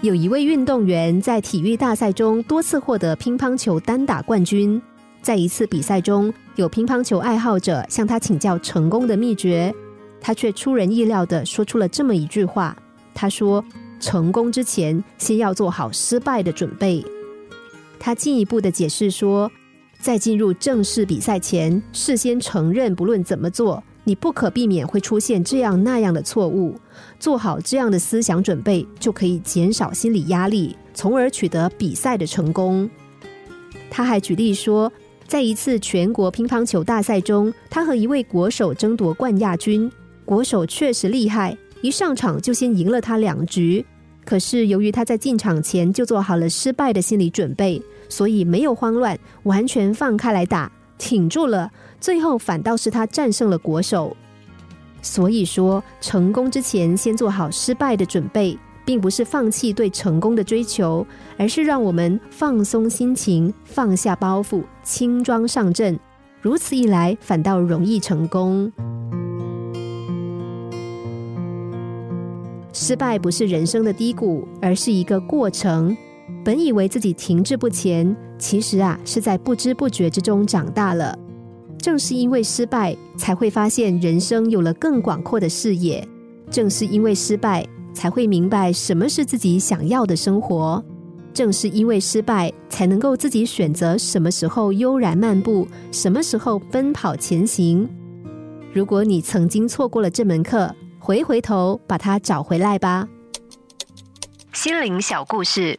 有一位运动员在体育大赛中多次获得乒乓球单打冠军。在一次比赛中，有乒乓球爱好者向他请教成功的秘诀，他却出人意料的说出了这么一句话：“他说，成功之前先要做好失败的准备。”他进一步的解释说，在进入正式比赛前，事先承认不论怎么做。你不可避免会出现这样那样的错误，做好这样的思想准备，就可以减少心理压力，从而取得比赛的成功。他还举例说，在一次全国乒乓球大赛中，他和一位国手争夺冠亚军，国手确实厉害，一上场就先赢了他两局。可是由于他在进场前就做好了失败的心理准备，所以没有慌乱，完全放开来打，挺住了。最后反倒是他战胜了国手，所以说成功之前先做好失败的准备，并不是放弃对成功的追求，而是让我们放松心情，放下包袱，轻装上阵。如此一来，反倒容易成功。失败不是人生的低谷，而是一个过程。本以为自己停滞不前，其实啊，是在不知不觉之中长大了。正是因为失败，才会发现人生有了更广阔的视野；正是因为失败，才会明白什么是自己想要的生活；正是因为失败，才能够自己选择什么时候悠然漫步，什么时候奔跑前行。如果你曾经错过了这门课，回回头把它找回来吧。心灵小故事，